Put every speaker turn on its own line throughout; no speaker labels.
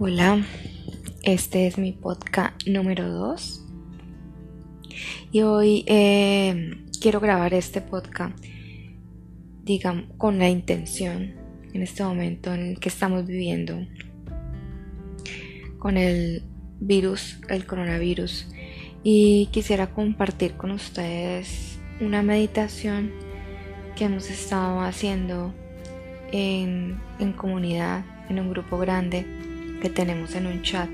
Hola, este es mi podcast número 2 y hoy eh, quiero grabar este podcast, digamos, con la intención en este momento en el que estamos viviendo con el virus, el coronavirus, y quisiera compartir con ustedes una meditación que hemos estado haciendo en, en comunidad, en un grupo grande que tenemos en un chat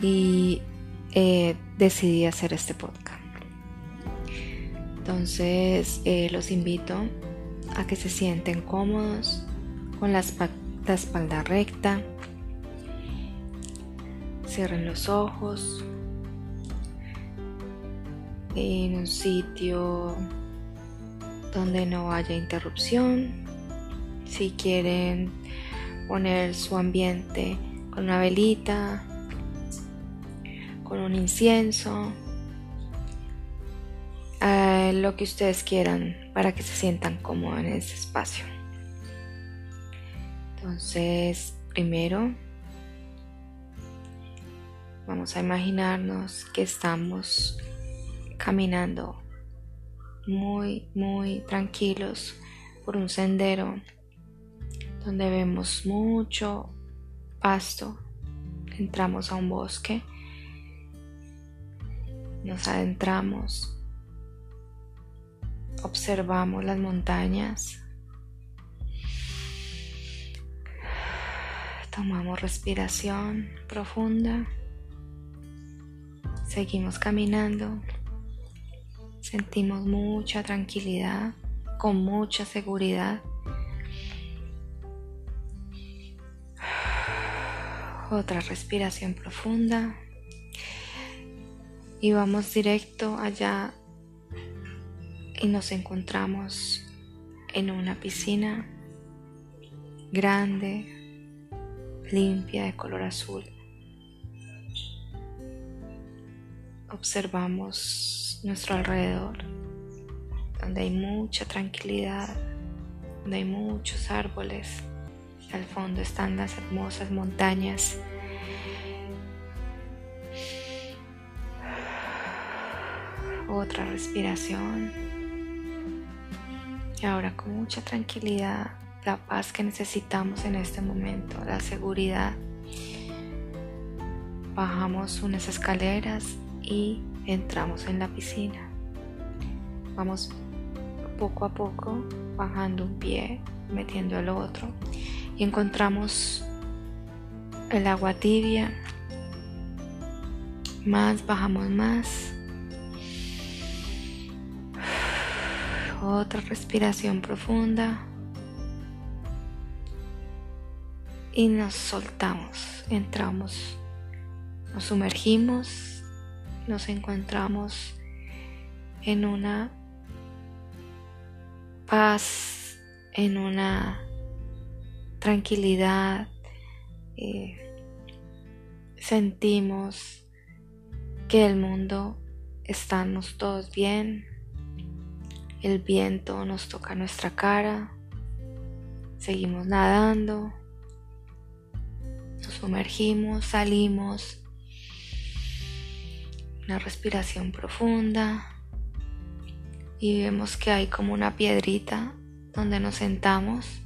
y eh, decidí hacer este podcast. Entonces eh, los invito a que se sienten cómodos con la, espalda recta. Cierren los ojos en un sitio donde no haya interrupción. Si quieren poner su ambiente con una velita, con un incienso, eh, lo que ustedes quieran para que se sientan cómodos en ese espacio. Entonces, primero vamos a imaginarnos que estamos caminando muy, muy tranquilos por un sendero donde vemos mucho pasto, entramos a un bosque, nos adentramos, observamos las montañas, tomamos respiración profunda, seguimos caminando, sentimos mucha tranquilidad, con mucha seguridad. Otra respiración profunda. Y vamos directo allá y nos encontramos en una piscina grande, limpia, de color azul. Observamos nuestro alrededor, donde hay mucha tranquilidad, donde hay muchos árboles al fondo están las hermosas montañas. Otra respiración. Y ahora con mucha tranquilidad, la paz que necesitamos en este momento, la seguridad. Bajamos unas escaleras y entramos en la piscina. Vamos poco a poco bajando un pie, metiendo el otro y encontramos el agua tibia. Más, bajamos más. Otra respiración profunda. Y nos soltamos, entramos, nos sumergimos, nos encontramos en una paz, en una tranquilidad, eh, sentimos que el mundo estamos todos bien, el viento nos toca nuestra cara, seguimos nadando, nos sumergimos, salimos, una respiración profunda y vemos que hay como una piedrita donde nos sentamos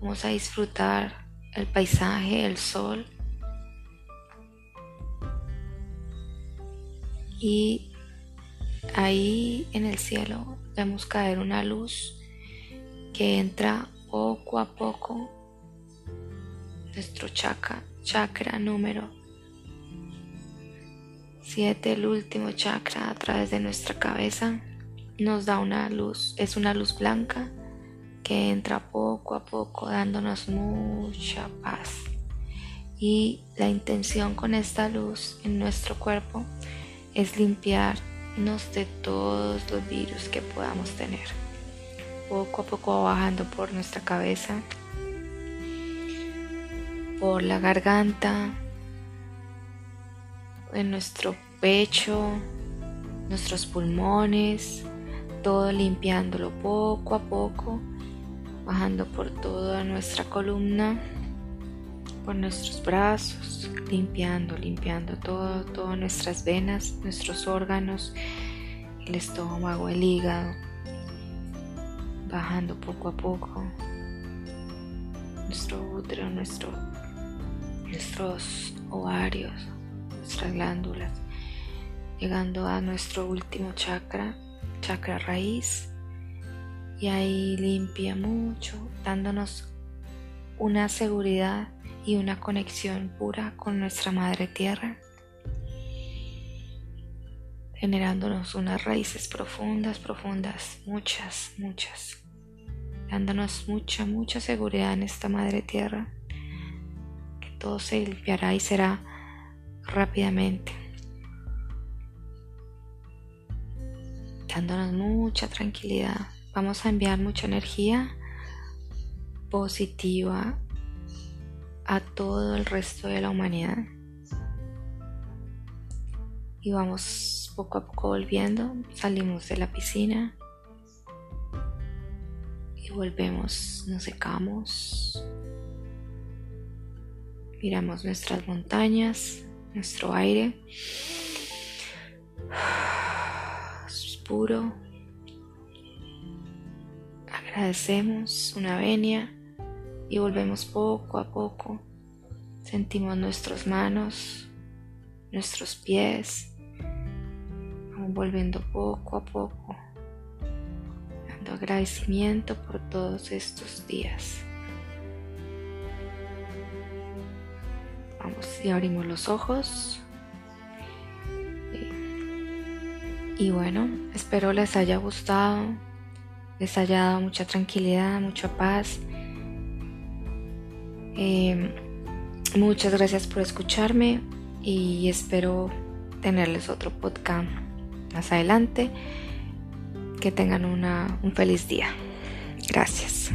Vamos a disfrutar el paisaje, el sol. Y ahí en el cielo vemos caer una luz que entra poco a poco nuestro chakra, chakra número 7, el último chakra a través de nuestra cabeza, nos da una luz, es una luz blanca que entra poco a poco dándonos mucha paz. Y la intención con esta luz en nuestro cuerpo es limpiarnos de todos los virus que podamos tener. Poco a poco bajando por nuestra cabeza, por la garganta, en nuestro pecho, nuestros pulmones, todo limpiándolo poco a poco bajando por toda nuestra columna, por nuestros brazos, limpiando, limpiando todo, todas nuestras venas, nuestros órganos, el estómago, el hígado, bajando poco a poco nuestro útero, nuestro, nuestros ovarios, nuestras glándulas, llegando a nuestro último chakra, chakra raíz, y ahí limpia mucho, dándonos una seguridad y una conexión pura con nuestra madre tierra, generándonos unas raíces profundas, profundas, muchas, muchas, dándonos mucha, mucha seguridad en esta madre tierra, que todo se limpiará y será rápidamente, dándonos mucha tranquilidad. Vamos a enviar mucha energía positiva a todo el resto de la humanidad. Y vamos poco a poco volviendo, salimos de la piscina y volvemos, nos secamos, miramos nuestras montañas, nuestro aire, es puro, agradecemos una venia y volvemos poco a poco. Sentimos nuestras manos, nuestros pies. Vamos volviendo poco a poco, dando agradecimiento por todos estos días. Vamos y abrimos los ojos. Y bueno, espero les haya gustado, les haya dado mucha tranquilidad, mucha paz Em, muchas gracias por escucharme y espero tenerles otro podcast más adelante. Que tengan una, un feliz día. Gracias.